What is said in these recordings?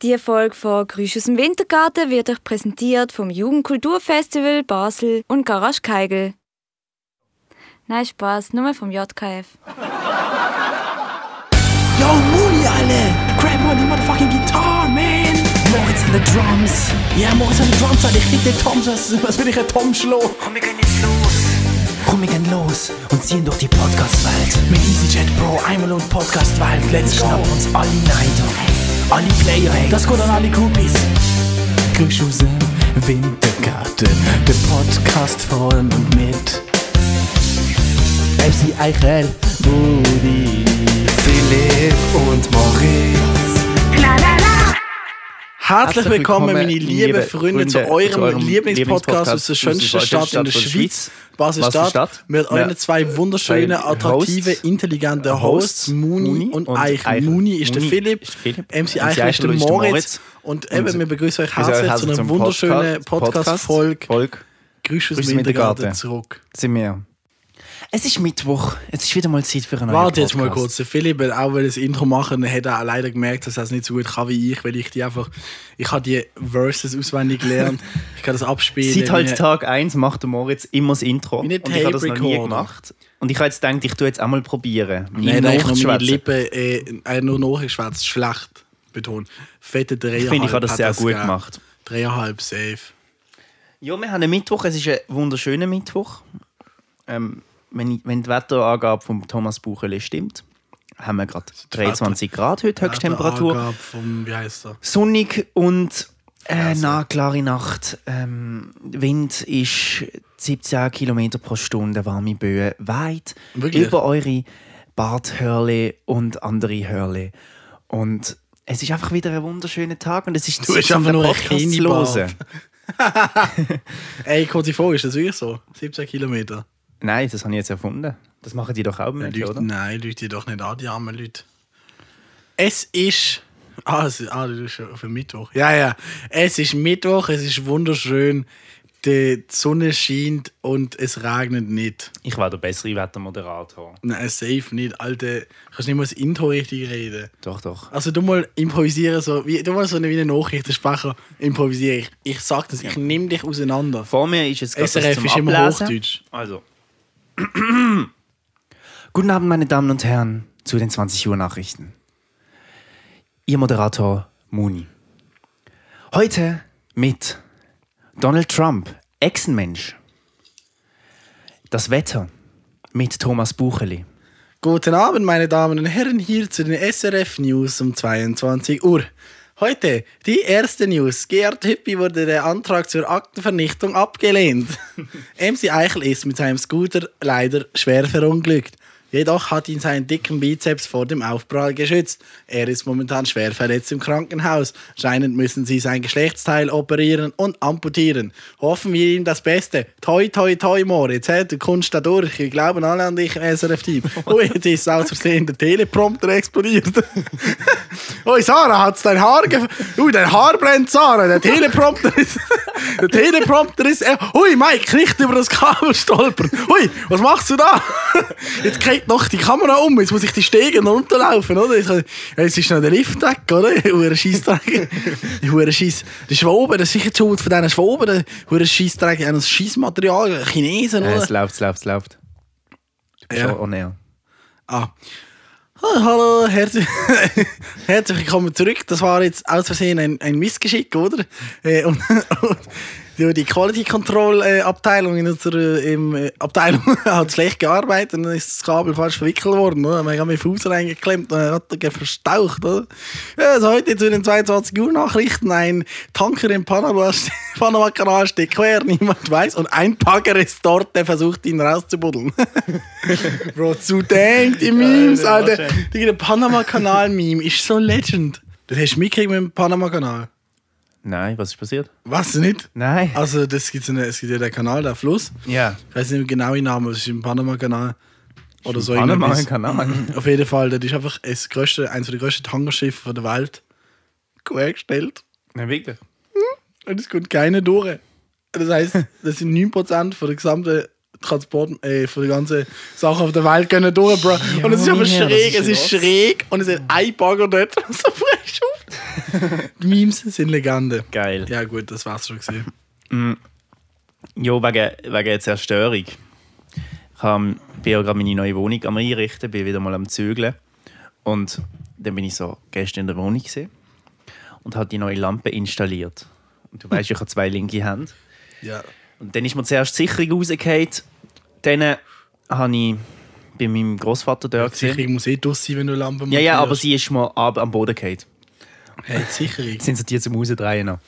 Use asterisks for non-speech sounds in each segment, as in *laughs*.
Die Folge von Grüß aus dem Wintergarten wird euch präsentiert vom Jugendkulturfestival Basel und Garage Keigel. Nein, Spaß, nur vom JKF. Yo, Mooney, alle! Grab on the motherfucking guitar, man! Moritz an the drums! Ja, Moritz an the drums, Alter, ich krieg den Tom, was, was will ich einen Tom schlagen? Komm, wir gehen jetzt los. Komm, wir gehen los und ziehen durch die Podcast-Welt. Mit EasyJet Pro, einmal und Podcast-Welt. Let's schnappen uns alle Neider. Alle Player, hey. Das geht an alle Groupies. Grüß aus dem Wintergarten. Der Podcast von und mit MC Eichel, Budi, Philipp und Moritz. Herzlich willkommen, meine lieben Freunde, zu eurem, Lieblingspodcast aus der schönsten Stadt in der Schweiz, Basel-Stadt, mit euren zwei wunderschönen, attraktiven, intelligenten Hosts, Muni und Eichel. Muni ist der Philipp, MC Eichel ist der Moritz. Und eben, wir begrüßen euch herzlich zu einer wunderschönen Podcast-Folge. Grüß aus dem Wintergarten. zurück. Sind wir. Es ist Mittwoch. Es ist wieder mal Zeit für einen Warte jetzt mal kurz. Der Philipp, auch will das Intro machen, hat er leider gemerkt, dass er es nicht so gut kann wie ich, weil ich die einfach, ich habe die Verses auswendig gelernt. *laughs* Ich kann das abspielen. Seit halt Tag 1 macht der Moritz immer das Intro. Und ich habe das noch nie gemacht. Und ich habe jetzt gedacht, ich tue jetzt einmal probieren. Nein, da ich noch meine. Lippen äh, äh, nur nachgeschwätzt, schlecht betont. Fette dreieinhalb. Ich finde, ich habe das sehr gut gemacht. Dreieinhalb, safe. Ja, wir haben einen Mittwoch. Es ist ein wunderschöner Mittwoch. Ähm, wenn, ich- wenn die Wetterangabe von Thomas Buchele stimmt, haben wir gerade 23 Grad heute, Höchsttemperatur. Vom, wie heißt er? Sonnig und äh, na, klare Nacht. Ähm, Wind ist 17 km pro Stunde, warme Böen weit Wirklich? über eure Barthörle und andere Hörle. Und es ist einfach wieder ein wunderschöner Tag und es ist Du bist einfach nur ein Podcast zu hören. *laughs* Ey, kurz vor, ist das wirklich so? 17 Kilometer? Nein, das habe ich jetzt erfunden. Das machen die doch auch mit, Leute, oder? nein, Leute, die doch nicht an, die armen Leute. Es ist. Ah, es ist, ah, das ist schon für Mittwoch. Ja, ja. Es ist Mittwoch, es ist wunderschön. Die Sonne scheint und es regnet nicht. Ich war der bessere Wettermoderator. Nein, safe nicht. Alter, kannst nicht mal das Intro richtig reden. Doch, doch. Also du mal improvisieren, so, wie, du mal so eine, wie eine Nachrichtensprecher improvisieren. Ich, ich sag das, ich nehme dich auseinander. Vor mir ist jetzt gerade SRF was zum ist immer Ablesen. Hochdeutsch. Also. *clears throat* Guten Abend, meine Damen und Herren, zu den 20 Uhr Nachrichten. Ihr Moderator Muni. Heute mit Donald Trump, Echsenmensch. Das Wetter mit Thomas Bucheli. Guten Abend, meine Damen und Herren, hier zu den SRF News um 22 Uhr. Heute die erste News. Gerhard Hüppi wurde der Antrag zur Aktenvernichtung abgelehnt. *laughs* MC Eichel ist mit seinem Scooter leider schwer verunglückt. Jedoch hat ihn seinen dicken Bizeps vor dem Aufprall geschützt. Er ist momentan schwer verletzt im Krankenhaus. Scheinend müssen sie sein Geschlechtsteil operieren und amputieren. Hoffen wir ihm das Beste. Toi, toi, toi, Moritz. hä? Du kommst da durch. Wir glauben alle an dich SRF-Team. *laughs* Oh, jetzt ist aus Versehen der Teleprompter explodiert. *laughs* Ui, Sarah, hat's dein Haar ge... Ui, dein Haar brennt, Sarah. Der Teleprompter ist... *laughs* Der Teleprompter ist... Äh, ui, Mike, nicht über das Kabel stolpern. Ui, was machst du da? Jetzt geht noch die Kamera um. Jetzt muss ich die Stege runterlaufen, oder? Jetzt, ist noch der Lift weg, oder? *laughs* Hure Scheissdreck. *laughs* Hure Scheiss... Die Schwaben, das ist sicher die Schuld von diesen Schwaben. Hure Scheissdreck, das Scheissmaterial. Chinesen, Äh, oder? es läuft, es läuft, es läuft. Du bist Ja. schon on air. Ah. Ah, Hallo, herzlich, *laughs* herzlich willkommen zurück. Das war jetzt aus Versehen ein, ein Missgeschick, oder? Äh, und, und die- die Quality Control äh, Abteilung in unserer ähm, äh, Abteilung hat schlecht gearbeitet und dann ist das Kabel falsch verwickelt worden. Oder? Wir haben den Fuß reingeklemmt und hat er verstaucht. Oder? Ja, also heute zu den 22 Uhr Nachrichten. Ein Tanker im Panama- *laughs* Panama-Kanal steht quer, niemand weiß. Und ein Bagger ist dort, der versucht, ihn rauszubuddeln. *laughs* Bro, zu denkt die *laughs* Memes, Alter, Alter. warte. Digga, Der Panama-Kanal-Meme ist so legend. Du hast mitgekriegt mit dem Panama-Kanal. Nein, was ist passiert? Was nicht? Nein. Also, das gibt's eine, es gibt ja den Kanal, der Fluss. Ja. Ich weiß nicht genau den Namen, es ist im Panama-Kanal. Oder so Panama irgendetwas. Kanal. Auf jeden Fall, das ist einfach das größte, eines der größten Tankerschiffe der Welt. Quergestellt. Nein, wirklich. Und es kommt keine durch. Das heisst, das sind 9% von der gesamten Transport, äh, von der ganzen Sache auf der Welt gehen durch, Bro. und es ist aber schräg, ist es ist schräg und es ist ein Bagger dort, *laughs* so frisch auf. Die Memes sind Legende. Geil. Ja gut, das war's schon gesehen. Ja, wegen, wegen der Zerstörung. Ich hab, bin ja gerade meine neue Wohnung am Einrichten, bin wieder mal am Zügeln. Und dann bin ich so gestern in der Wohnung gesehen und habe die neue Lampe installiert. Und du weißt, ich habe zwei linke Hände. Ja. Und dann ist mir zuerst die Sicherung rausgefallen. Dann habe ich bei meinem Großvater dort Sicherung gesehen. muss eh draus sein, wenn du Lampe Ja, ja, aber sie ist mal ab am Boden gefallen. Hey, die Sicherung. Sind sie die zum Rausdrehen noch.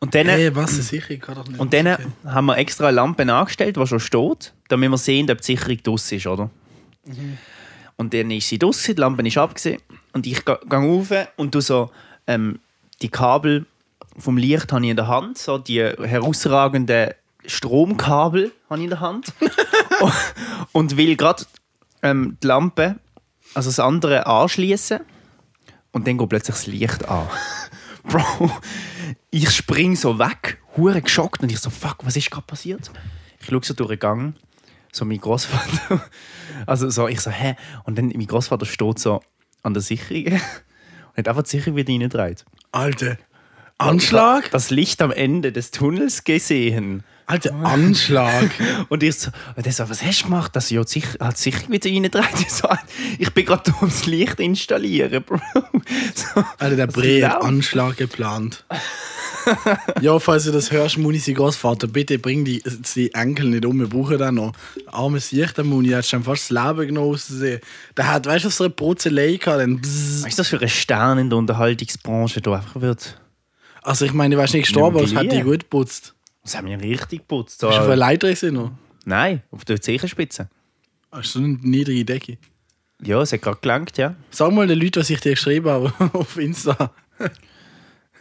Und dann, Hey, was? Eine Sicherung kann doch nicht. und dann Okay. haben wir extra eine Lampe angestellt, die schon steht, damit wir sehen, ob die Sicherung draus ist, oder? Und dann ist sie draus, die Lampe ist abgesehen. Und ich gehe rauf und du so ähm, die Kabel vom Licht habe ich in der Hand, so die herausragenden Stromkabel habe ich in der Hand. *laughs* und will gerade ähm, die Lampe, also das andere anschließen. Und dann geht plötzlich das Licht an. *laughs* Bro, ich spring so weg, hure geschockt und ich so, fuck, was ist gerade passiert? Ich schaue so durch den Gang, so mein Großvater, *laughs* also so, ich so, hä? Und dann mein Großvater steht so an der Sicherung und hat einfach die Sicherung wieder reingedreht. Alter. Anschlag? Das Licht am Ende des Tunnels gesehen. Alter, Anschlag. *laughs* Und ich so, und der so, was hast du gemacht? Das ja, sich, hat sich wieder reingedreht. Ich, so, ich bin gerade um das Licht installieren, Bro. So, Alter, der Bre hat? Anschlag geplant. ja, falls du das hörst, Muni, sein Großvater, bitte bring die, die Enkel nicht um. Wir brauchen den noch. Arme Sicht, der Muni, hat schon fast das Leben auszusehen. Der hat, weißt du, so eine Brutzelei gehabt, dann. Was ist das für ein Stern in der Unterhaltungsbranche, der einfach wird? Also, ich meine, du wärst nicht gestorben, aber es hat die gut geputzt. Das haben wir richtig geputzt. Bist du auf So, einer Leiter noch? nein, auf der Zehenspitze. Hast du so eine niedrige Decke? Ja, es hat gerade gelangt, ja. Sag mal den Leuten, was ich dir geschrieben habe *laughs* auf Insta. *laughs*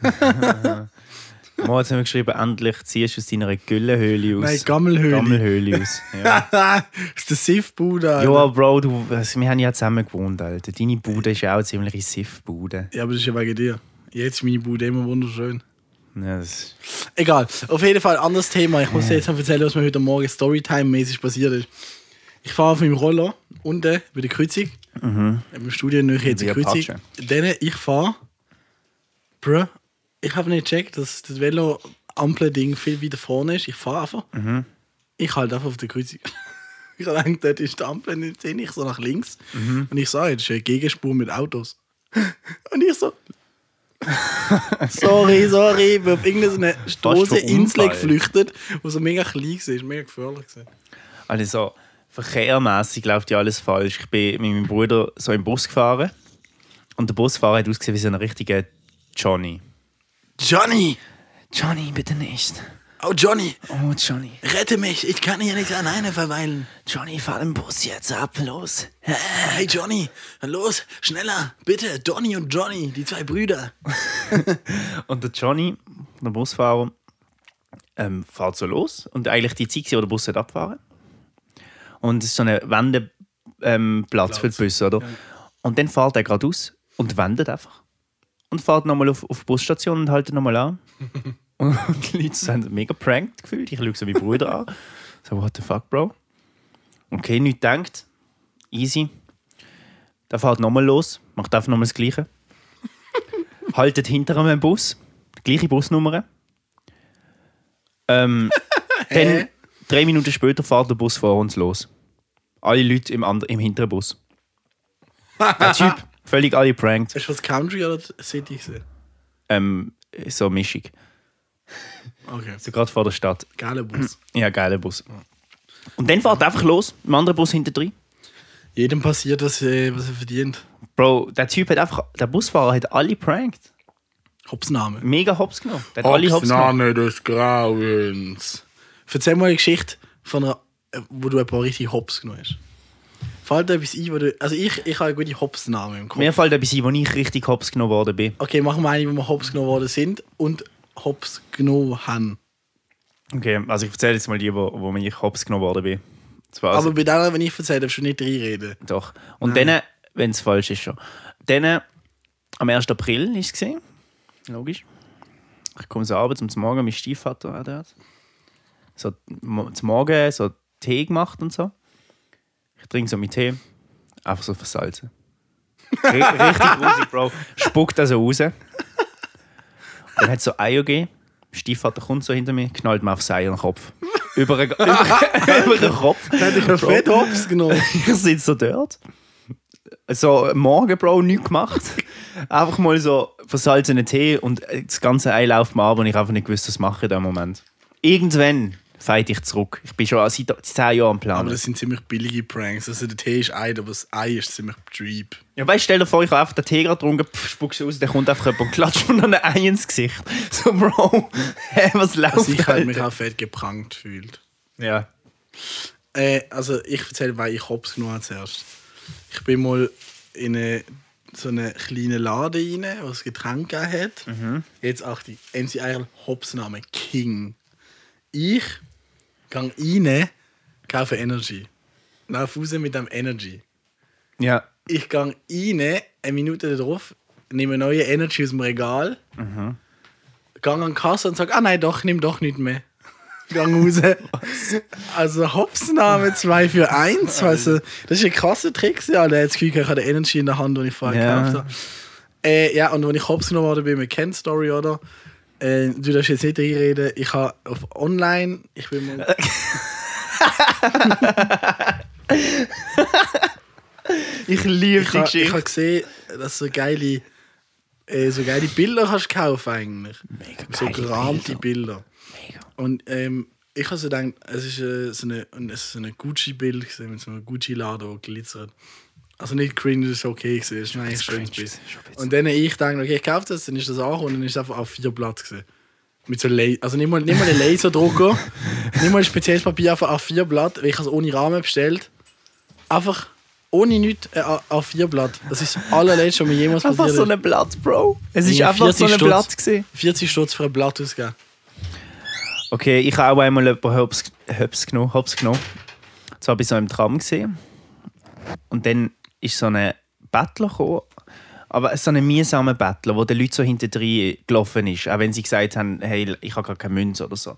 Mal hat mir geschrieben, endlich ziehst du aus deiner Güllenhöhle aus. Nein, Gammelhöhle. Gammelhöhle aus. Ja. *laughs* das ist der Siff-Bude. Ja, Bro, du, also, wir haben ja zusammen gewohnt, Alter. Deine Bude ist ja auch eine ziemliche Siff-Bude. Ja, aber das ist ja wegen dir. Jetzt ist meine Bude immer wunderschön. Ja, das Egal, auf jeden Fall anderes Thema. Ich muss dir jetzt noch erzählen, was mir heute Morgen Storytime-mäßig passiert ist. Ich fahre auf meinem Roller unten bei der Kreuzung. Mhm. Im Studio näher jetzt die Kreuzung. Dann ich fahre. Bruh, ich habe nicht gecheckt, dass das Velo-Ampel-Ding viel weiter vorne ist. Ich fahre einfach. Mhm. Ich halte einfach auf der Kreuzung. *laughs* ich gedacht, dort ist die Ampel nicht sehen. Ich so nach links. Mhm. Und ich sah, jetzt ist eine Gegenspur mit Autos. *laughs* Und ich so. *laughs* sorry, sorry, ich bin auf irgendeine vor Insel geflüchtet, wo so mega klein war. mega gefährlich. gewesen. Also, verkehrmäßig läuft ja alles falsch. Ich bin mit meinem Bruder so im Bus gefahren. Und der Busfahrer hat ausgesehen wie so ein richtiger Johnny. Johnny! Johnny, bitte nicht. Oh, Johnny! Oh, Johnny. Rette mich! Ich kann hier nicht alleine verweilen. Johnny, fahr den Bus jetzt ab, los. Hey, Johnny! Los, schneller! Bitte, Donny und Johnny, die zwei Brüder. *laughs* Und der Johnny, der Busfahrer, ähm, fährt so los. Und eigentlich die Zeit, wo der Bus hat abfahren. Und es ist so ein Wendeplatz ähm, für die Busse, oder? Und dann fährt er geradeaus und wendet einfach. Und fährt nochmal auf, auf die Busstation und hält nochmal an. *laughs* und *laughs* die Leute sind mega pranked gefühlt. Ich schaue so meinen Bruder an. *laughs* So, what the fuck, Bro? Okay, nichts denkt. Easy. Der fährt nochmal los, macht einfach nochmal das Gleiche. *laughs* haltet hinter einem Bus, die gleiche Busnummer. Ähm, dann, drei Minuten später fährt der Bus vor uns los. Alle Leute im, and- im hinteren Bus. Der Typ, völlig alle prankt. Hast du was Country oder City gesehen? Ähm, so Mischung. Okay. So gerade vor der Stadt. Geiler Bus. *clears throat* Ja, geiler Bus. Und dann fährt er einfach los, im anderen Bus hinter drin. Jedem passiert, was, äh, was er verdient. Bro, der Typ hat einfach, der Busfahrer hat alle prankt. Hopsname. Mega Hops genommen. Der hat alle Hops genommen. Des Grauens. Erzähl mal eine Geschichte, von einer, äh, wo du ein paar richtig Hops genommen hast. Fällt dir etwas ein, wo du. Also ich, ich habe eine gute Hopsname im Kopf. Mir fällt etwas ein, wo ich richtig Hops genommen worden bin. Okay, machen wir eine, wo wir Hops genommen worden sind und Hops genommen haben. Okay, also ich erzähle jetzt mal die, wo, wo ich Hops genommen worden bin. Zwar also, Aber bei denen, wenn ich erzähle, darfst du nicht reinreden. doch. Und dann, wenn es falsch ist schon. Dann, am 1. April ist es gesehen. Logisch. Ich komme so abends zum Morgen, mein Stiefvater war dort. So zum Morgen so Tee gemacht und so. Ich trinke so meinen Tee, einfach so versalzen. *laughs* Richtig grusig, Bro. Spuckt also raus. Dann hat so Eier gegeben. Stiefvater kommt so hinter mir, knallt mir aufs Ei an den Kopf. über, den, über, *laughs* über den Kopf. Dann hätte ich einen Fred Hops genommen. Ich sitze so dort. So, morgen, Bro, nichts gemacht. Einfach mal so versalzenen Tee und das ganze Ei läuft mir ab und ich einfach nicht gewusst, was ich mache in dem Moment. Irgendwann feit ich zurück. Ich bin schon seit 10 Jahren am Plan. Aber das sind ziemlich billige Pranks. Also der Tee ist ein, aber das Ei ist ziemlich dreep. Ja, weißt, stell dir vor, ich habe einfach den Tee gerade getrunken, spuckst raus, dann kommt einfach jemand und klatscht mir noch ein Ei ins Gesicht. *laughs* So, Bro, *laughs* hä, was läuft Also ich habe mich auch fett geprankt gefühlt. Ja. Äh, also ich erzähle, weil ich Hops genommen habe zuerst. Ich bin mal in eine, so einen kleinen Laden rein, wo es Getränke gegeben hat. Mhm. Jetzt achte ich, MC Eirl, Hops-Name King. Ich gehe rein, kaufe Energy. Lauf raus mit dem Energy. Ja. Ich gehe rein, eine Minute darauf, nehme neue Energy aus dem Regal, Mhm. gehe an die Kasse und sage, ah nein, doch, nimm doch nicht mehr. *laughs* Gehe raus. Also Hopsname 2 für 1. Also, das ist ein krasser Trick. Ja, der hat das Gefühl, ich habe Energy in der Hand, den ich vorher Ja. gekauft habe. Äh, ja, und wenn ich Hops genommen habe, bin ich kennt Story, oder? Äh, du darfst jetzt nicht reinreden. Ich habe auf online, ich bin mal... *laughs* Ich liebe Ich habe ich ha gesehen, dass du so geile, äh, so geile Bilder kannst kaufen eigentlich. Mega So gerahmte Bilder. Bilder. Und ähm, ich habe so gedacht, es ist äh, so eine, und es ist so ein Gucci-Bild gewesen, mit so einem Gucci-Laden, der glitzert. Also nicht cringe, das ist okay das ist ein schönes ein bisschen- Und dann ich dachte, okay, ich kaufe das, dann ist das auch und dann ist es einfach auf vier Blatt gewesen. Mit so La also nicht mal, nicht mal einen Laserdrucker, *laughs* nicht mal ein spezielles Papier, einfach auf vier Blatt, weil ich es ohne Rahmen bestellt. Einfach ohne nichts äh, auf vier Blatt. Das ist das allerletzte, was mir jemals Einfach passiert so ist. ein Blatt, Bro. Es ist Ja, einfach so 40 ein Stutz. Blatt gewesen. 40 Stutz für ein Blatt ausgeben. Okay, ich habe auch einmal jemanden Hops, Hops genommen. Hops genommen. Zwar bei so einem Tram gesehen. Und dann ist so ein Bettler gekommen. Aber so ein mühsamer Bettler, wo der Leute so hinter gelaufen ist. Auch wenn sie gesagt haben, hey, ich habe gar keine Münze oder so.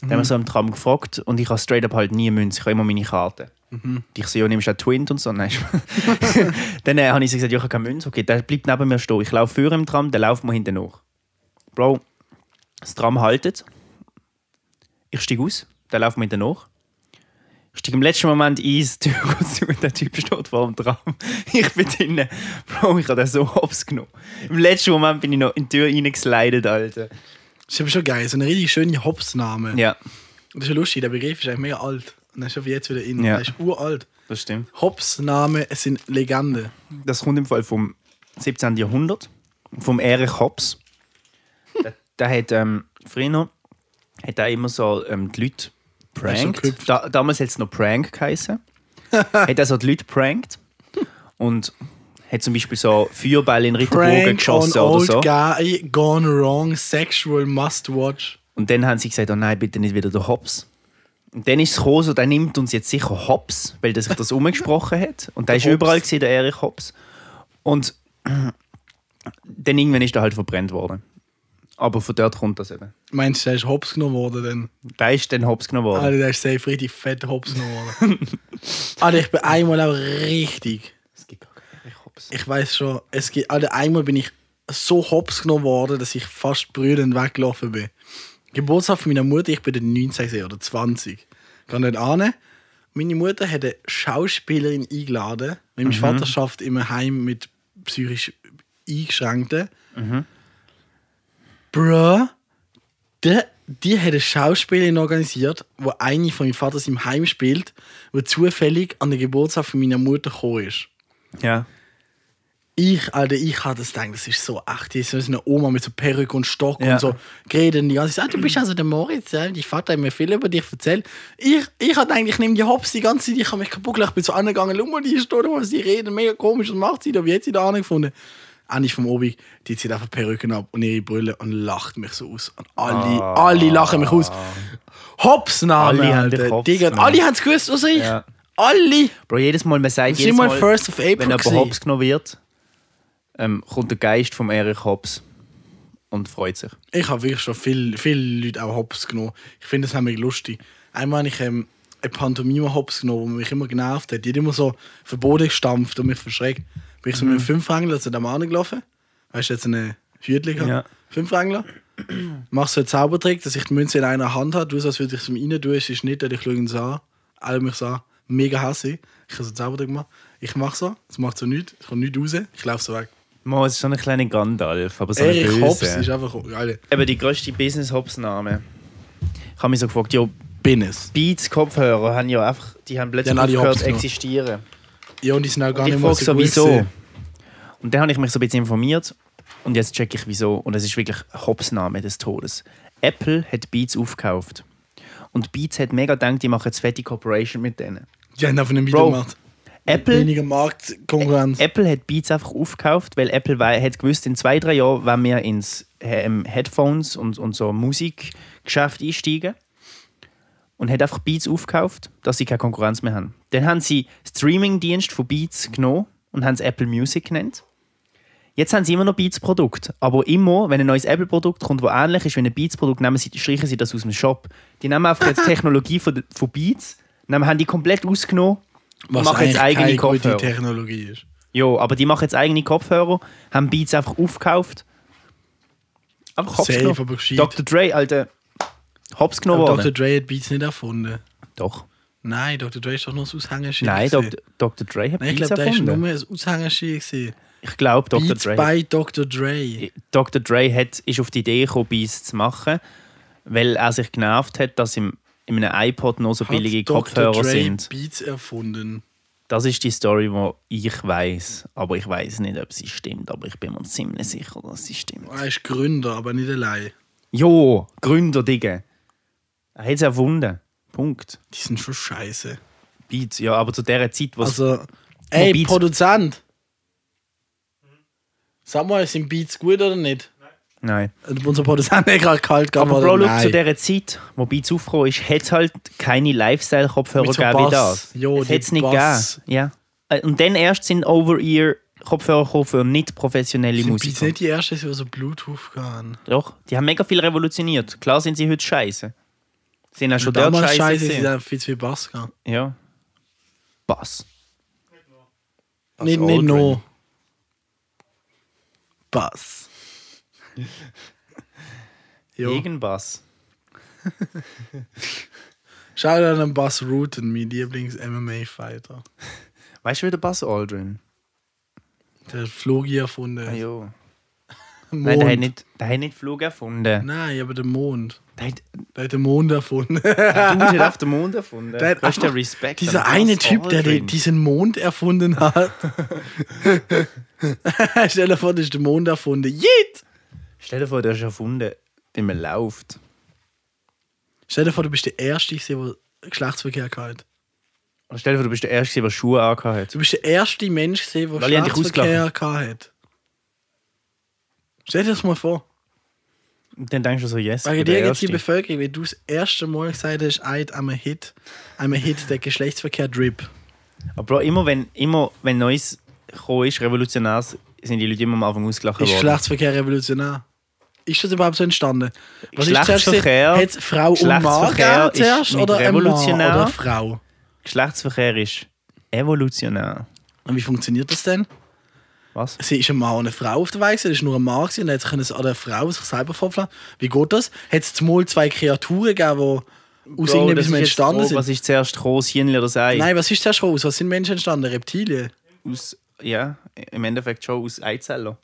Dann haben wir so im Tram gefragt und ich habe straight up halt nie Münze. Ich habe immer meine Karte. Und Ich sehe, ja, nimmst du auch Twint und so. Nein. *laughs* dann äh, habe ich so gesagt, ja, ich habe keine Münze. Okay, der bleibt neben mir stehen. Ich laufe vor im Tram, der lauft mir hinten nach. Bro, das Tram haltet. Ich steige aus, der läuft mir hinten nach. Ich steige im letzten Moment ein, die Tür geht zu und der Typ steht vor dem Tram. Ich bin drinnen. Bro, ich habe den so hops genommen. Im letzten Moment bin ich noch in die Tür reingeslidet, Alter. Das ist aber schon geil, so eine richtig schöne Hops-Name. Ja, Das ist ja lustig, der Begriff ist eigentlich mega alt. Und er ist wie jetzt wieder in. Ja. Der ist uralt. das stimmt. Hops-Namen sind Legenden. Das kommt im Fall vom 17. Jahrhundert, vom Erich der, der hat ähm, früher hat er immer so ähm, die Leute prankt. gehüpft. Da, damals hat es noch Prank geheißen. *laughs* hat er so die Leute prankt und hat zum Beispiel so Feuerbälle in Richtung Bogen Prank on geschossen oder old so. guy gone wrong, sexual must watch. Und dann haben sie gesagt, oh nein, bitte nicht wieder der Hobbs. Und dann ist es gekommen, so, der nimmt uns jetzt sicher Hobbs, weil der sich das *laughs* umgesprochen hat. Und der ist Hobbs. überall gewesen, der Erich Hobbs. Und *clears throat* dann irgendwann ist er halt verbrennt worden. Aber von dort kommt das eben. Meinst du, der ist Hops genommen worden? Dann? Der ist dann Hobbs genommen worden. Alter, der ist safe richtig fett Hops genommen worden. *laughs* Alter, ich bin einmal auch richtig. Es gibt gar keinen Erich Hobbs. Ich weiß schon, es gibt, Alter, einmal bin ich so Hops genommen worden, dass ich fast brüllend weggelaufen bin. Geburtstag von meiner Mutter, ich bin dann 19 gewesen, oder 20. Ich gehe dort an. Meine Mutter hat eine Schauspielerin eingeladen, weil mein Vater schafft immer heim mit psychisch Eingeschränkten. Bruh, die, die hat eine Schauspielerin organisiert, wo eine von meinem Vater im Heim spielt, wo zufällig an den Geburtstag von meiner Mutter gekommen ist. Ja. Ich, Alter, ich hatte das gedacht, das ist so echt. Die ist so eine Oma mit so Perücke und Stock Ja. und so geredet. Und die ganze Zeit, ah, du bist also der Moritz, ja? Dein Vater hat mir viel über dich erzählt. Ich, ich hatte eigentlich, ich nehme die Hops die ganze Zeit, ich habe mich kaputt gelacht, bin so angegangen, schau mal, die ist da, was sie reden, mega komisch, was macht sie da, wie hat sie da angefunden? Eigentlich vom Obi, die zieht einfach Perücken ab und ihre Brille und lacht mich so aus. Und alle, Ah. alle lachen mich aus. Hops Name, Alle Alter. Hops Digga, alle haben es gewusst, außer ich. Ja. Alle. Bro, jedes Mal, man sagt jedes Mal, First of April wenn jemand gewesen. Hobbs genommen wird, ähm, kommt der Geist vom Erich Hobbs und freut sich. Ich habe wirklich schon viele viel Leute auch Hops genommen. Ich finde das nämlich lustig. Einmal habe ich ähm, eine Pantomime Hops genommen, die mich immer genervt hat. Die hat immer so verboten gestampft und mich verschreckt. Bin ich so mit einem Fünfrangler zu dem angelaufen. Weißt du, jetzt eine Hütling Ja. Fünfrangler. *clears throat* machst so einen Zaubertrick, dass ich die Münze in einer Hand habe, du so, als würde ich es mir rein tun, es ist nicht, ich schaue ihn so an, alle mich so an, mega hasse ich habe so einen Zaubertrick gemacht, ich mache so, es macht so nichts, ich komme nicht raus, ich laufe so weg. Mo, es ist schon ein kleiner Gandalf, aber so ein Erich Hobbs böse. ist einfach, Eben die grösste Business-Hobbs-Name. Ich habe mich so gefragt, ja, Business. Beats-Kopfhörer haben ja einfach, die haben plötzlich Ja, aufgehört Hobbs zu noch. Ja, und die sind auch gar Und ich nicht mehr frage so gut wieso? gewesen. Und dann habe ich mich so ein bisschen informiert und jetzt check ich wieso. Und es ist wirklich Hobbs-Name des Todes. Apple hat Beats aufgekauft. Und Beats hat mega gedacht, die machen jetzt fette Corporation mit denen. Die haben einfach nicht Video Bro, gemacht. Apple, Weniger Marktkonkurrenz. Apple hat Beats einfach aufgekauft, weil Apple wei- hat gewusst, in zwei, drei Jahren werden wir ins ähm, Headphones und, und so Musikgeschäft einsteigen. Und hat einfach Beats aufgekauft, dass sie keine Konkurrenz mehr haben. Dann haben sie Streaming-Dienst von Beats genommen und haben es Apple Music genannt. Jetzt haben sie immer noch Beats-Produkt. Aber immer, wenn ein neues Apple-Produkt kommt, das ähnlich ist wie ein Beats-Produkt, nehmen sie, streichen sie das aus dem Shop. Die nehmen einfach jetzt die *laughs* Technologie von, von Beats, nehmen, haben die komplett ausgenommen und was machen jetzt eigentlich eigene Kopfhörer. Technologie ist. Ja, aber die machen jetzt eigene Kopfhörer, haben Beats einfach aufgekauft. Einfach gescheit. Dr. Dre, Alter, Hops genommen worden. Dr. Dre hat Beats nicht erfunden. Doch. Nein, Dr. Dre ist doch nur das Aushängeschild. Nein. Dr. Dr. Dre hat Nein, ich Beats glaube, der ist erfunden. nur ein Aushängeschild. Ich glaube, Dr. Beats Dre. bei Dr. Dre. Dr. Dre hat, ist auf die Idee gekommen, Beats zu machen, weil er sich genervt hat, dass im, in einem iPod noch so billige Hat Dr. Kopfhörer Dre sind. Beats erfunden. Das ist die Story, die ich weiß, aber ich weiß nicht, ob sie stimmt. Aber ich bin mir ziemlich sicher, dass sie stimmt. Er ist Gründer, aber nicht allein. Jo, Gründer, Digga. Er hat es erfunden. Punkt. Die sind schon scheiße. Beats, ja, aber zu der Zeit, was. Also, ey, Beats- Produzent. Sag mal, sind Beats gut oder nicht? nein. Und Unser Produzent hat gerade kalt gehabt. Aber? Bro, look, zu der Zeit, wo Beats aufgekommen ist, hat es halt keine Lifestyle-Kopfhörer so gegeben wie das. Jo, es hat es nicht gegeben. Ja. Äh, Und dann erst sind Over-Ear-Kopfhörer gekommen für nicht professionelle sind Beats Musiker. nicht die ersten, die so Bluetooth gehen. Doch, die haben mega viel revolutioniert. Klar sind sie heute scheiße. Sind auch schon dort scheiße. scheiße, sind viel zu viel Bass gegangen. Ja. Bass. Bass Nicht, nicht Aldrin. nur. Bass. *laughs* jo. Irgendwas. *laughs* Schau dir an Bass Rooten, mein Lieblings-MMA-Fighter. Weißt du, wie der Bass Aldrin? Der Flogi erfunden. Ah, ja. Mond. Nein, der hat nicht, der hat nicht Flug erfunden. Nein, aber der Mond. Der hat, Der hat den Mond erfunden. *laughs* du hat auf den Mond erfunden. Der hat einfach- Respekt. Dieser eine Typ, der den, diesen Mond erfunden hat. *laughs* *laughs* Stell dir vor, das ist der Mond erfunden. Jit! Stell dir vor, der ist erfunden, wie man läuft. Stell dir vor, du bist der Erste, der Geschlechtsverkehr hatte. Stell dir vor, du bist der Erste, der Schuhe angehört hat. Du bist der erste Mensch, der Weil Geschlechtsverkehr hatte. Stell dir das mal vor. Und dann denkst du so, yes, bin dir jetzt die. Bevölkerung, wenn du das erste Mal gesagt hast, Eid, I'm a Hit, I'm a Hit, der Geschlechtsverkehr Drip. Aber immer wenn, immer wenn Neues gekommen ist, revolutionär, sind die Leute immer am Anfang ausgelacht Ist worden. Geschlechtsverkehr revolutionär? Ist das überhaupt so entstanden? Was ist zuerst Geschlechtsverkehr- Hat es Frau und Mann zuerst ist oder ein Mann revolutionär. oder Frau? Geschlechtsverkehr ist evolutionär. Und wie funktioniert das denn? Was? Sie ist ein Mann und eine Frau auf der Weise, es ist nur ein Mann gewesen, und hat sich oder eine Frau sich selber vorpflanzen. Wie geht das? Hat es mal zwei Kreaturen gegeben, die aus Bro, irgendetwas das entstanden sind? Was ist zuerst groß, das Hirn oder das Ei? Nein, was ist zuerst raus? Was sind Menschen entstanden? Reptilien? Aus, ja, im Endeffekt schon aus Eizellen.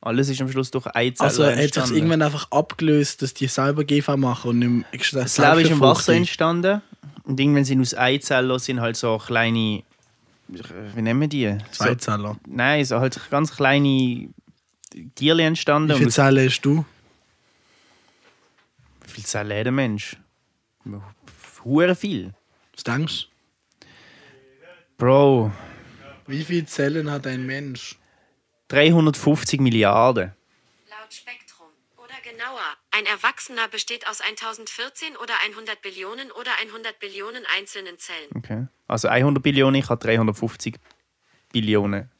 Alles ist am Schluss durch Eizellen Also hat sich entstanden. irgendwann einfach abgelöst, dass die selber GV machen und nicht mehr das Leben ist im Wasser entstanden. Und irgendwann sind aus Eizellen sind halt so kleine. Wie nennen wir die? So, Zweizeller. nein, so halt ganz kleine Tierchen entstanden. Wie viele Zellen hast du? Wie viel Zellen hat der Mensch? Hure viel. Was denkst Bro, du? Wie viele Zellen hat ein Mensch? 350 Milliarden. Laut Spektrum. Ein Erwachsener besteht aus 1014 oder 100 Billionen oder 100 Billionen einzelnen Zellen. Okay. Also 100 Billionen, ich habe 350 Billionen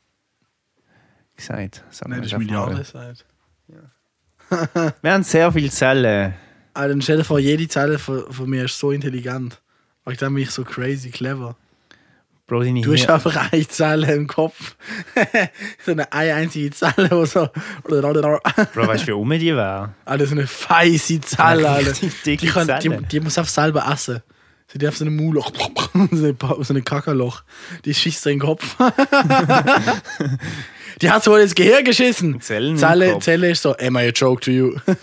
gesagt. Sagen Nein, wir das ist. Milliarden. Sagt. *laughs* Wir haben sehr viele Zellen. Also dann stell dir vor, jede Zelle von, von mir ist so intelligent. Weil dann bin ich so crazy clever. Bro, deine Du hast einfach eine Zelle im Kopf. *laughs* so eine, eine einzige Zelle, die so. Bro, weißt du, wie um die wäre? *laughs* Alter, so eine feise Zelle, Eine Alter. Die, kann, die, die muss einfach selber essen. Die hat so ein Maulloch. *laughs* so ein Pa- so ein Kackerloch. Die schießt in den Kopf. die hat so ins Gehirn geschissen. Zellen Zelle. Zelle ist so, am I a joke to you? der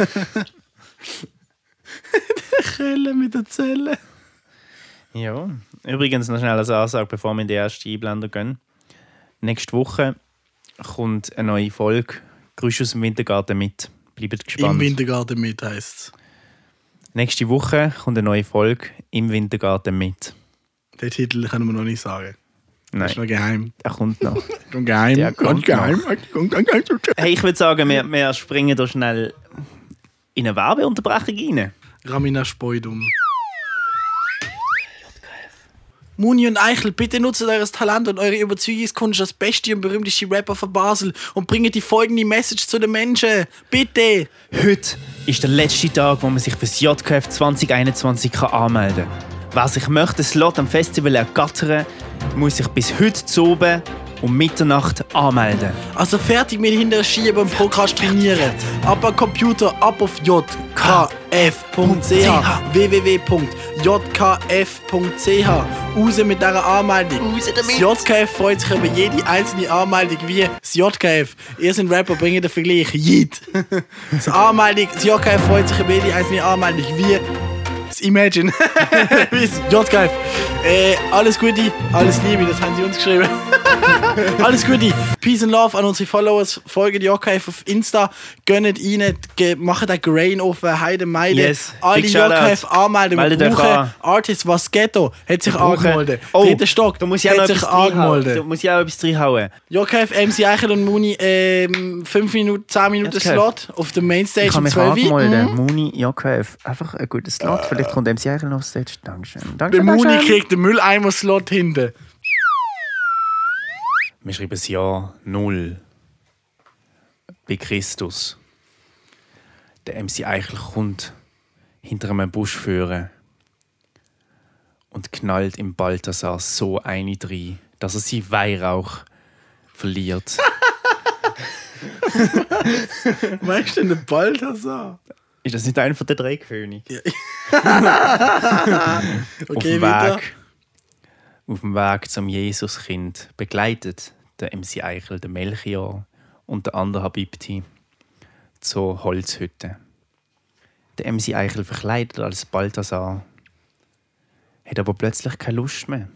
Kelle mit der Zelle. Ja. Übrigens noch schnell als Ansage, bevor wir in die erste Einblendung gehen. Nächste Woche kommt eine neue Folge Grüß aus dem Wintergarten mit. Bleibt Im gespannt. Wintergarten mit heisst Nächste Woche kommt eine neue Folge im Wintergarten mit. Den Titel können wir noch nicht sagen. Das ist noch Nein, geheim. er kommt noch. *laughs* Schon geheim. Der kommt geheim. hey, ich würde sagen, wir, wir springen da schnell in eine Werbeunterbrechung rein. Ramina Speudum. Muni und Eichel, bitte nutzt eures Talent und eure Überzeugungskunst als beste und berühmteste Rapper von Basel und bringt die folgende Message zu den Menschen. Bitte! Heute ist der letzte Tag, wo man sich fürs JKF 2021 kann anmelden kann. Wer sich möchte, Slot am Festival ergattern, muss sich bis heute zu oben um Mitternacht anmelden. Also fertig mit hinter Schieben und Prokrastinieren. Ab am Computer, ab auf jkf.ch www.jkf.ch Raus mit dieser Anmeldung. Das JKF freut sich über jede einzelne Anmeldung wie das JKF. Ihr seid Rapper, bringt den Vergleich. Jid. *laughs* Das, Anmeldung, das JKF freut sich über jede einzelne Anmeldung wie das Imagine. *laughs* JKF. Äh, alles Gute, alles Liebe, das haben sie uns geschrieben. *laughs* Alles Gute. Peace and Love an unsere Followers. Folgt die JKF auf Insta. Gönnt ge- Macht ein Grain auf Heide Meide. Yes. Alle. JKF anmelden. Meldet euch an. Artist was Ghetto. Hat sich angemeldet. Oh, Dritter Stock. Da muss ich auch hat sich reinhauen. Da angemeldet. muss ich auch etwas reinhauen. JKF, MC Eichel und Muni, ähm, 5 Minuten, 10 Minuten. Slot auf der Mainstage Ich kann um mich 12 Uhr. angemeldet. Muni, JKF. Einfach ein gutes Slot. Vielleicht kommt MC Eichel noch auf Stage. Dankeschön. Der Dankeschön. Muni Dankeschön. kriegt den Mülleimer-Slot hinten. Wir schreiben das Jahr Null. Bei Christus. Der MC Eichel kommt hinter einem Busch führen und knallt im Balthasar so eine rein, dass er seinen Weihrauch verliert. *laughs* Weißt du denn, der Balthasar? Ist das nicht einer von den drei Könige? *laughs* auf Okay, dem weiter. Weg, auf dem Weg zum Jesuskind begleitet der MC Eichel den Melchior und der andere Habibti zur Holzhütte. Der MC Eichel verkleidet als Balthasar, hat aber plötzlich keine Lust mehr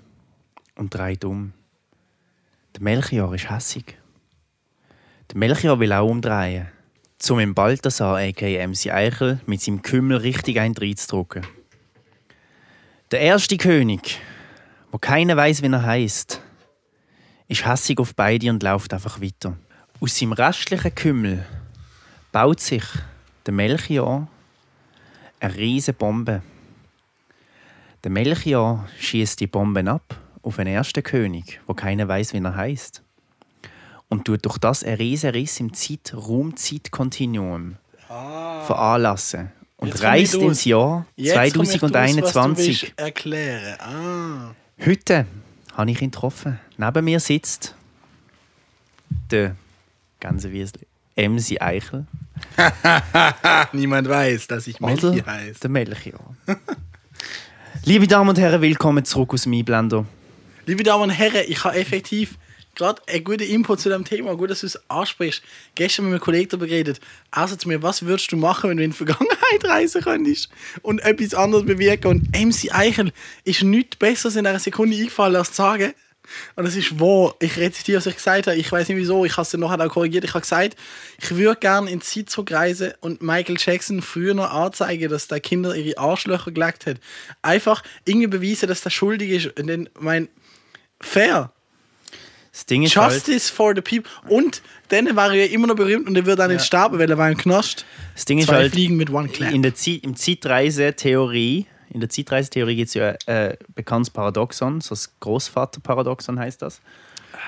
und dreht um. Der Melchior ist hässig. Der Melchior will auch umdrehen, um im Balthasar, aka MC Eichel, mit seinem Kümmel richtig einen reinzudrücken. Der erste König, wo keiner weiß, wie er heißt, ist hässig auf beide und läuft einfach weiter. Aus seinem restlichen Kümmel baut sich der Melchior eine riesige Bombe. Der Melchior schießt die Bomben ab auf den ersten König, wo keiner weiß, wie er heißt, und tut durch das einen riesen Riss im Zeit-Raum-Zeit-Kontinuum veranlassen und Ah. Jetzt komm ich reist ins Jahr Jetzt komm ich raus, was du 2021. willst erklären. Ah. Heute habe ich ihn getroffen. Neben mir sitzt der Gänsewiesli MC Eichel *laughs* Niemand weiß, dass ich Melchi heiße. der Melchior. *laughs* Liebe Damen und Herren, willkommen zurück aus dem Einblender. Liebe Damen und Herren, ich habe effektiv gerade einen guten Input zu dem Thema. Gut, dass du es ansprichst. Gestern mit einem Kollegen darüber geredet. Er sagt zu mir, was würdest du machen, wenn du in die Vergangenheit *laughs* reisen könntest und etwas anderes bewirken? Und MC Eichel ist nichts Besseres in einer Sekunde eingefallen, als zu sagen. Und das ist wahr. Ich rezitiere, was ich gesagt habe. Ich weiß nicht wieso. Ich habe es dann nachher auch korrigiert. Ich habe gesagt, ich würde gerne in die Zeit zurückreisen und Michael Jackson früher noch anzeigen, dass der Kinder ihre Arschlöcher gelegt hat. Einfach irgendwie beweisen, dass der schuldig ist. Und dann, mein, fair. Das Ding ist halt, Justice for the people. Und dann war er ja immer noch berühmt und er wird auch nicht sterben, weil er war im Knast. das Ding ist Zwei halt Fliegen mit One Clap. in der im Zeitreisetheorie, in der Zeitreisetheorie gibt es ja ein äh, bekanntes Paradoxon, so das Großvaterparadoxon heißt das.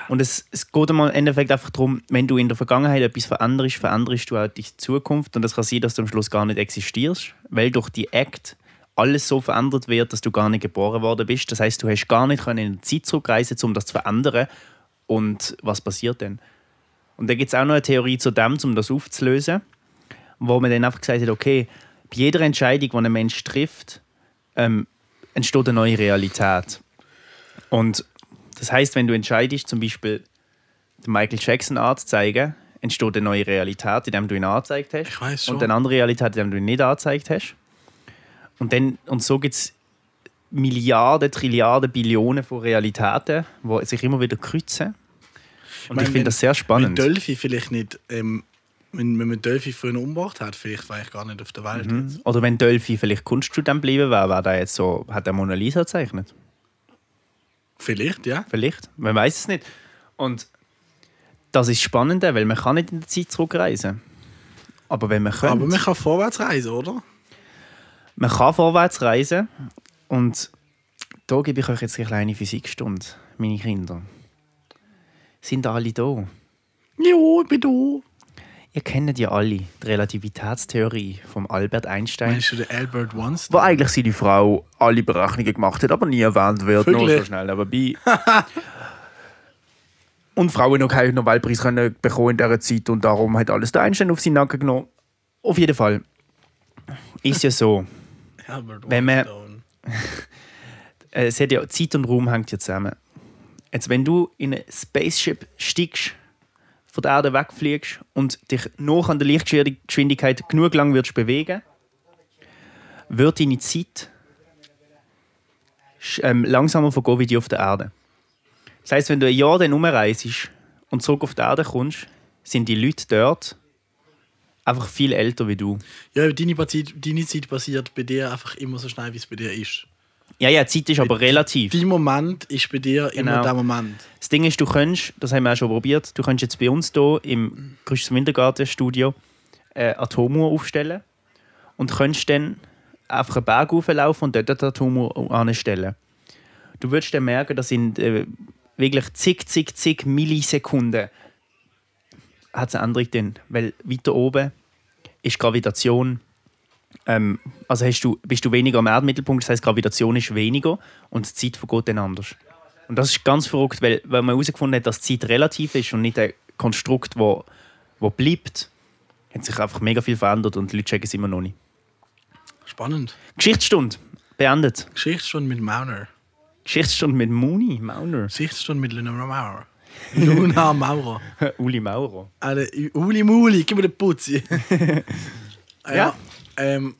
Und es, es geht im Endeffekt einfach darum, wenn du in der Vergangenheit etwas veränderst, veränderst du auch die Zukunft. Und es kann sein, dass du am Schluss gar nicht existierst, weil durch die Act alles so verändert wird, dass du gar nicht geboren worden bist. Das heißt, du hast gar nicht können in die Zeit zurückreisen, um das zu verändern. Und was passiert dann? Und da gibt es auch noch eine Theorie zu dem, um das aufzulösen, wo man dann einfach gesagt hat, okay, bei jeder Entscheidung, die ein Mensch trifft, ähm, entsteht eine neue Realität. Und das heißt, wenn du entscheidest, zum Beispiel den Michael Jackson anzuzeigen, entsteht eine neue Realität, indem du ihn angezeigt hast. Ich weiß schon. Und eine andere Realität, indem du ihn nicht angezeigt hast. Und, dann, und so gibt es Milliarden, Trilliarden, Billionen von Realitäten, die sich immer wieder kreuzen. Und ich, meine, finde wenn- das sehr Wenn spannend. Delphi vielleicht nicht, ähm, wenn, wenn man Delphi früher umgebracht hat, vielleicht war ich gar nicht auf der Welt. Mhm. Oder wenn Delphi vielleicht Kunststudent bleiben wäre, wäre der jetzt so, hat er Mona Lisa gezeichnet. Vielleicht, ja. Vielleicht, man weiß es nicht. Und das ist spannend, weil man kann nicht in der Zeit zurückreisen. Aber wenn man könnte, Aber man kann vorwärts reisen, oder? man kann vorwärts reisen und da gebe ich euch jetzt eine kleine Physikstunde, meine Kinder. Sind alle da? Jo, ich bin da. Ihr kennt ja alle die Relativitätstheorie von Albert Einstein. Meinst du den Albert wo Einstein? eigentlich seine Frau alle Berechnungen gemacht hat, aber nie erwähnt wird. Nur so schnell nebenbei. *laughs* und Frauen noch keinen Nobelpreis können bekommen in dieser Zeit und darum hat alles der Einstein auf seinen Nacken genommen. Auf jeden Fall ist ja so, *laughs* Albert Wenn man- *laughs* es hat ja, Zeit und Raum hängt ja zusammen. Jetzt, wenn du in ein Spaceship steigst, von der Erde wegfliegst und dich noch an der Lichtgeschwindigkeit genug lang würdest bewegen, wird deine Zeit ähm, langsamer vergehen wie die auf der Erde. Das heißt, wenn du ein Jahr dann umreist und zurück auf die Erde kommst, sind die Leute dort einfach viel älter wie du. Ja, deine, deine Zeit passiert bei dir einfach immer so schnell, wie es bei dir ist. Ja, ja, Zeit ist aber relativ. Dein Moment ist bei dir immer Genau. der Moment. Das Ding ist, du könntest, das haben wir auch schon probiert, du könntest jetzt bei uns hier im Christus Wintergarten-Studio eine Atomuhr aufstellen und könntest dann einfach einen Berg auflaufen und dort die Atomuhr anstellen. Du würdest dann merken, dass in äh, wirklich zig, zig, zig Millisekunden hat es eine Änderung drin. Weil weiter oben ist Gravitation, ähm, also hast du, bist du weniger am Erdmittelpunkt, das heißt Gravitation ist weniger und die Zeit vergeht dann anders. Und das ist ganz verrückt, weil, weil man herausgefunden hat, dass Zeit relativ ist und nicht ein Konstrukt, wo, wo bleibt, hat sich einfach mega viel verändert und die Leute checken es immer noch nicht. Spannend. Geschichtsstunde beendet. Geschichtsstunde mit Mauner. Geschichtsstunde mit Muni Mauner. Geschichtsstunde mit *laughs* Luna Maurer. Luna Maurer. *laughs* Uli Maurer. Alter, Uli Muli, gib mir den Putzi. *laughs* ja. Ja. Ähm,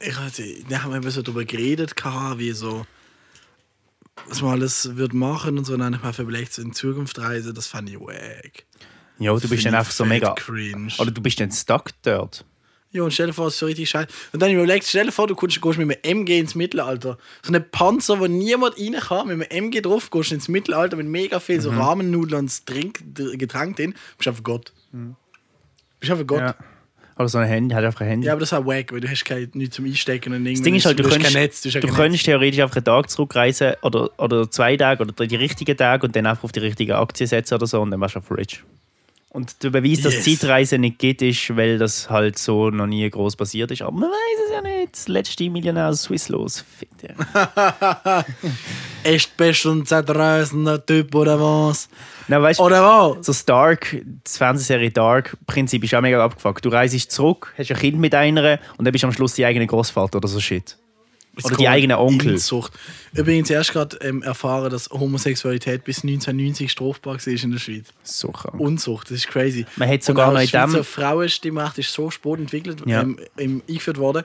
ich hatte, da haben wir so darüber geredet, wie so, was man alles wird machen und so. Und dann habe ich mir überlegt, so in Zukunft reisen, das fand ich wack. Ja, du bist dann einfach so mega. Cringe. Oder du bist dann stuck dort. Ja, und stell dir vor, es ist so richtig scheiße. Und dann habe ich mir überlegt, stell dir vor, du gehst, gehst mit einem MG ins Mittelalter. So ein Panzer, wo niemand rein kann, mit einem MG drauf, gehst ins Mittelalter mit mega viel so Mhm. Rahmennudeln und Trink, Getränk drin. Bist einfach Gott. Bist einfach Gott. Mhm. Ja. Ja. Oder so ein Handy, hat einfach ein Handy. aber das ist auch wack, weil du hast kein, nichts zum Einstecken und das Ding ist halt, du, hast könntest, Netz. Du, ja du könntest theoretisch einfach einen Tag zurückreisen oder, oder zwei Tage oder die richtigen Tage und dann einfach auf die richtige Aktie setzen oder so und dann wärst du auf rich. Und der Beweis, dass Yes. Zeitreisen nicht geht, ist, weil das halt so noch nie groß passiert ist. Aber man weiß es ja nicht. Das letzte Millionär aus Swiss los. Fick dich. *laughs* Echt bist ein zerreißender Typ oder was? Nein, weißt Oder was? so Dark, das Fernsehserie Dark, Prinzip ist auch mega abgefuckt. Du reist zurück, hast ein Kind mit einer und dann bist du am Schluss die eigene Großvater oder so Shit. Oder die eigenen Onkel. Inzucht. Übrigens erst gerade ähm, erfahren, dass Homosexualität bis 1990 strafbar war in der Schweiz. So krank. Unzucht, das ist crazy. Man hat sogar Und noch in Schweizer dem- Frauenstimmrecht ist so spät entwickelt, Ja. ähm, ähm, eingeführt worden.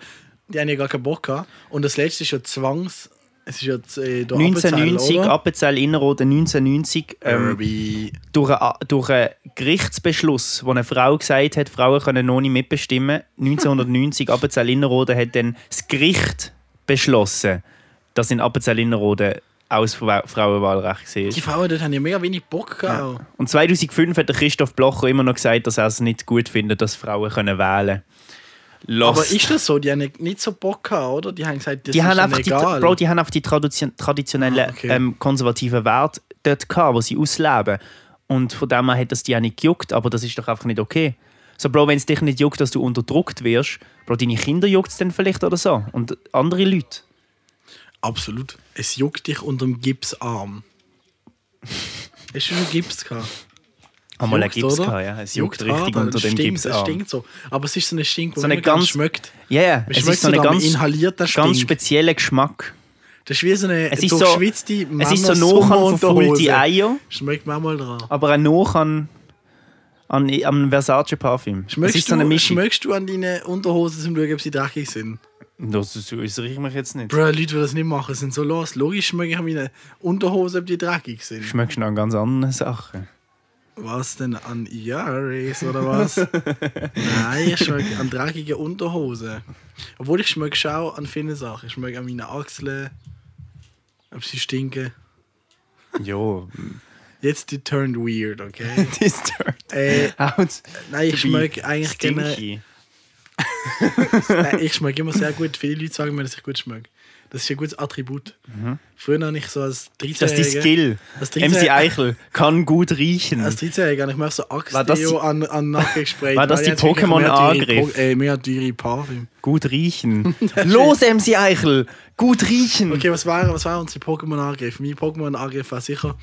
Die haben ja gar keinen Bock gehabt. Und das letzte ist ja Zwangs... Es ist ja äh, der 1990, Appenzell, Innerrhoden 1990, oder? ähm, durch, einen, durch einen Gerichtsbeschluss, wo eine Frau gesagt hat, Frauen können noch nicht mitbestimmen. 1990, *laughs* Appenzell Innerrhoden hat dann das Gericht beschlossen, dass in Appenzell Innerrhoden aus Frauenwahlrecht war. Die Frauen dort haben ja mega wenig Bock gehabt. Und 2005 hat der Christoph Blocher immer noch gesagt, dass er es nicht gut findet, dass Frauen können wählen können. Aber ist das so? Die haben nicht so Bock gehabt, oder? Die haben gesagt, das die ist haben, einfach die, egal. Bro, die haben einfach die tradition traditionellen Ah, okay. ähm, konservativen Werte dort gehabt, die sie ausleben. Und von dem her hat das die auch nicht gejuckt, aber das ist doch einfach nicht okay. So, Bro, wenn es dich nicht juckt, dass du unterdrückt wirst, Bro, deine Kinder juckt es dann vielleicht oder so. Und andere Leute. Absolut. Es juckt dich unter dem Gipsarm. *laughs* Hast du schon Gips gehabt? Einmal ein Juckt, Gips gehabt, ja. Es juckt, richtig hart, unter dem stinkt, Es Gipsarm. stinkt so. Aber es ist so ein Stink, wo So man ganz schmeckt. Ja. Man Es schmeckt ist so am ganz, ganz spezieller Geschmack. Das ist wie so eine Es ist so, es ist so noch an verfaulte Eier, Schmeckt man mal dran. aber auch noch an, an, an Versace Parfüm. Es Schmeckst, so du, schmeckst du an deinen Unterhosen, um zu schauen, ob sie dreckig sind? Das, das äußere ich mich jetzt nicht. Bro, Leute, die das nicht machen, sind so los. Logisch schmecke ich an meinen Unterhosen, ob die dreckig sind. Schmeckst du noch an ganz anderen Sachen? Was denn an Yaris oder was? *laughs* Nein, ich schmecke an dreckigen Unterhosen. Obwohl ich schmecke schon an vielen Sachen. Ich schmecke an meinen Achseln, ob sie stinken. Jo, Jetzt die turned weird, okay? *laughs* this turn äh, out nein, ich schmecke eigentlich. *laughs* Nein, ich schmecke immer sehr gut. Viele Leute sagen mir, dass ich gut schmecke. Das ist ein gutes Attribut. Früher habe ich so als 13 Das ist die Skill. Als 13 MC Eichel kann gut riechen. Als 13-Jähriger habe ich mir so die- an, an Nacken gesprayt. war das die Pokémon-Angriff? Po- Äh, mehr teure Parfüm. Gut riechen. *laughs* Los, MC Eichel! Gut riechen! Okay, was war, was war unser Pokémon-Angriff? Mein Pokémon-Angriff war sicher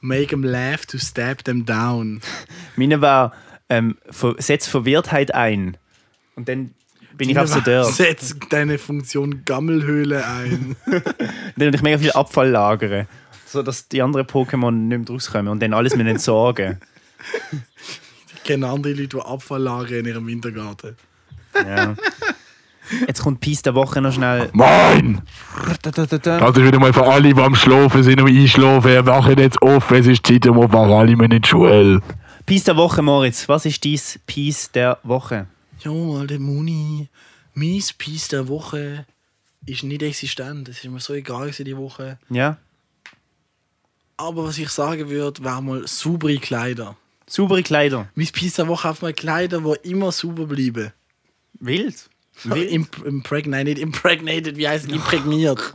Make them laugh to stab them down. *laughs* Meine war, ähm, setz Verwirrtheit ein. Und dann bin ich dort. Setz deine Funktion Gammelhöhle ein. *laughs* Dann ich mega viel Abfall lagere. So dass die anderen Pokémon nicht mehr rauskommen und dann alles mit entsorgen. *laughs* ich kenne andere Leute, die Abfall lagern in ihrem Wintergarten. Ja. Jetzt kommt Peace der Woche noch schnell. Moin! Das ist wieder mal für alle, die am Schlafen sind und einschlafen. Wir wachen jetzt auf, es ist Zeit, um aufwachen. Alle müssen in die Schule. Peace der Woche, Moritz. Was ist dies Peace der Woche? Ja, mal der Muni. Mein Piece der Woche ist nicht existent. Es ist mir so egal gewesen, die Woche. Ja? Aber was ich sagen würde, wäre mal saubere Kleider. Saubere Kleider. Mein Piece der Woche auf mal Kleider, die immer sauber bleiben. Wild. *laughs* Imp impregnated, nicht impregnated, wie heißt es? Imprägniert.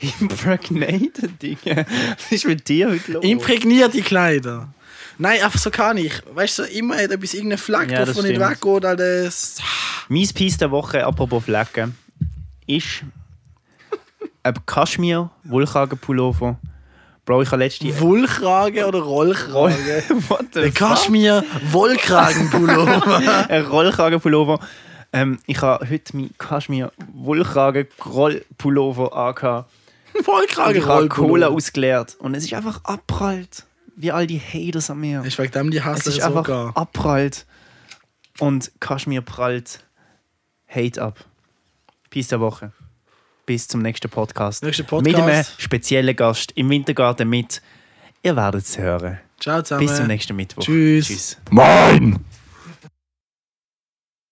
*laughs* Impregnated, Dinge. Was ist mit dir heute los? Imprägnierte Kleider. Nein, einfach so kann ich. Weißt du, immer hat etwas irgendeine Flagge Ja, drauf, die nicht weggeht. Das- Mein Piece der Woche, apropos Flecken, ist ein Kaschmir-Wollkragenpullover. Bro, ich habe letzte... Wollkragen oder Rollkragen? *laughs* What the Der Kaschmir Wollkragenpullover. *laughs* ein Rollkragenpullover. Ähm, ich habe heute meinen Kaschmir-Wollkragen-Rollpullover angehabt. Wollkragen Ich habe Cola Rollpullover. ausgeleert. Und es ist einfach abprallt. Wie all die Haters an mir. Ist wegen dem die Es Hasse ist einfach sogar. abprallt. Und Kaschmir prallt Hate ab. Peace der Woche. Bis zum nächsten Podcast. Nächster Mit einem Podcast. speziellen Gast im Wintergarten mit. Ihr werdet es hören. Ciao zusammen. Bis zum nächsten Mittwoch. Tschüss. Tschüss. Moin!